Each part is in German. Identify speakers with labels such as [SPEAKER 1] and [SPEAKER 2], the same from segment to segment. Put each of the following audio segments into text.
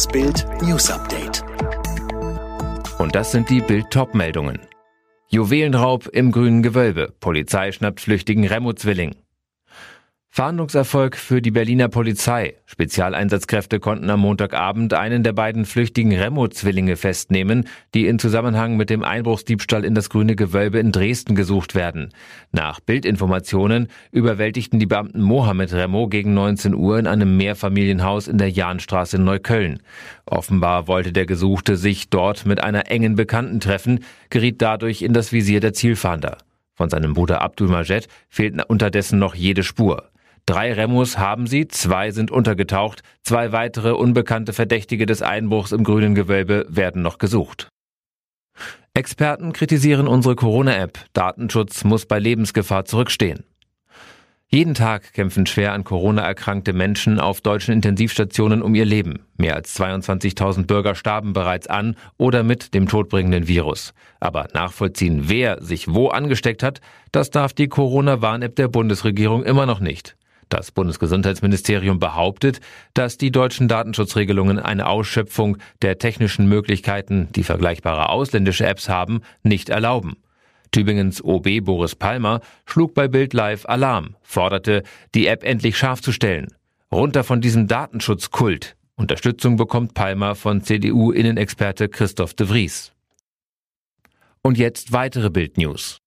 [SPEAKER 1] Das Bild News Update.
[SPEAKER 2] Und das sind die Bild-Top-Meldungen. Juwelenraub im grünen Gewölbe. Polizei schnappt flüchtigen Remo-Zwilling. Fahndungserfolg für die Berliner Polizei. Spezialeinsatzkräfte konnten am Montagabend einen der beiden flüchtigen Remo-Zwillinge festnehmen, die in Zusammenhang mit dem Einbruchsdiebstahl in das grüne Gewölbe in Dresden gesucht werden. Nach Bildinformationen überwältigten die Beamten Mohamed Remo gegen 19 Uhr in einem Mehrfamilienhaus in der Jahnstraße in Neukölln. Offenbar wollte der Gesuchte sich dort mit einer engen Bekannten treffen, geriet dadurch in das Visier der Zielfahnder. Von seinem Bruder Abdul Majed fehlt unterdessen noch jede Spur. Drei Remus haben sie, zwei sind untergetaucht, zwei weitere unbekannte Verdächtige des Einbruchs im grünen Gewölbe werden noch gesucht. Experten kritisieren unsere Corona-App. Datenschutz muss bei Lebensgefahr zurückstehen. Jeden Tag kämpfen schwer an Corona erkrankte Menschen auf deutschen Intensivstationen um ihr Leben. Mehr als 22.000 Bürger starben bereits an oder mit dem todbringenden Virus. Aber nachvollziehen, wer sich wo angesteckt hat, das darf die Corona-Warn-App der Bundesregierung immer noch nicht. Das Bundesgesundheitsministerium behauptet, dass die deutschen Datenschutzregelungen eine Ausschöpfung der technischen Möglichkeiten, die vergleichbare ausländische Apps haben, nicht erlauben. Tübingens OB Boris Palmer schlug bei Bild Live Alarm, forderte, die App endlich scharf zu stellen. Runter von diesem Datenschutzkult. Unterstützung bekommt Palmer von CDU-Innenexperte Christoph de Vries. Und jetzt weitere Bild-News.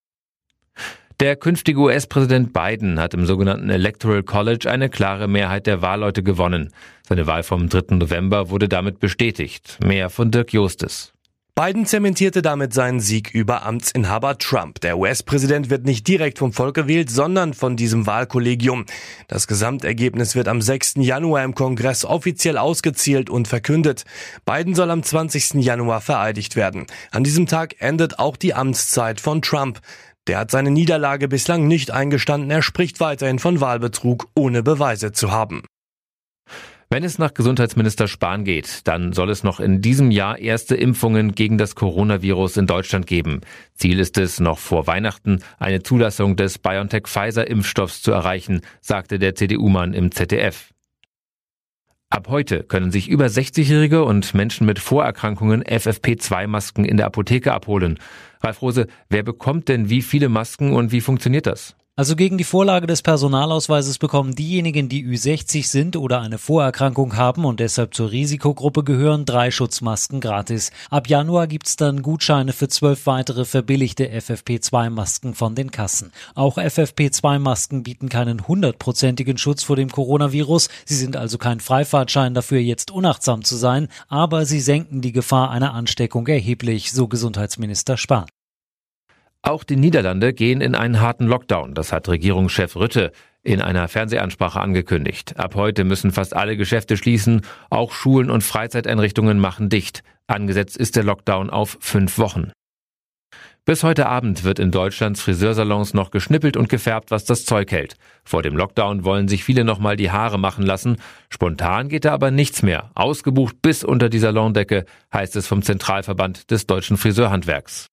[SPEAKER 2] Der künftige US-Präsident Biden hat im sogenannten Electoral College eine klare Mehrheit der Wahlleute gewonnen. Seine Wahl vom 3. November wurde damit bestätigt. Mehr von Dirk Jostes.
[SPEAKER 3] Biden zementierte damit seinen Sieg über Amtsinhaber Trump. Der US-Präsident wird nicht direkt vom Volk gewählt, sondern von diesem Wahlkollegium. Das Gesamtergebnis wird am 6. Januar im Kongress offiziell ausgezielt und verkündet. Biden soll am 20. Januar vereidigt werden. An diesem Tag endet auch die Amtszeit von Trump. Der hat seine Niederlage bislang nicht eingestanden. Er spricht weiterhin von Wahlbetrug, ohne Beweise zu haben.
[SPEAKER 2] Wenn es nach Gesundheitsminister Spahn geht, dann soll es noch in diesem Jahr erste Impfungen gegen das Coronavirus in Deutschland geben. Ziel ist es, noch vor Weihnachten eine Zulassung des BioNTech-Pfizer-Impfstoffs zu erreichen, sagte der CDU-Mann im ZDF. Ab heute können sich über 60-Jährige und Menschen mit Vorerkrankungen FFP2-Masken in der Apotheke abholen. Ralf Rose, wer bekommt denn wie viele Masken und wie funktioniert das?
[SPEAKER 4] Also gegen die Vorlage des Personalausweises bekommen diejenigen, die Ü60 sind oder eine Vorerkrankung haben und deshalb zur Risikogruppe gehören, drei Schutzmasken gratis. Ab Januar gibt's dann Gutscheine für zwölf weitere verbilligte FFP2-Masken von den Kassen. Auch FFP2-Masken bieten keinen hundertprozentigen Schutz vor dem Coronavirus. Sie sind also kein Freifahrtschein dafür, jetzt unachtsam zu sein, aber sie senken die Gefahr einer Ansteckung erheblich, so Gesundheitsminister Spahn.
[SPEAKER 2] Auch die Niederlande gehen in einen harten Lockdown. Das hat Regierungschef Rütte in einer Fernsehansprache angekündigt. Ab heute müssen fast alle Geschäfte schließen. Auch Schulen und Freizeiteinrichtungen machen dicht. Angesetzt ist der Lockdown auf fünf Wochen. Bis heute Abend wird in Deutschlands Friseursalons noch geschnippelt und gefärbt, was das Zeug hält. Vor dem Lockdown wollen sich viele nochmal die Haare machen lassen. Spontan geht da aber nichts mehr. Ausgebucht bis unter die Salondecke, heißt es vom Zentralverband des deutschen Friseurhandwerks.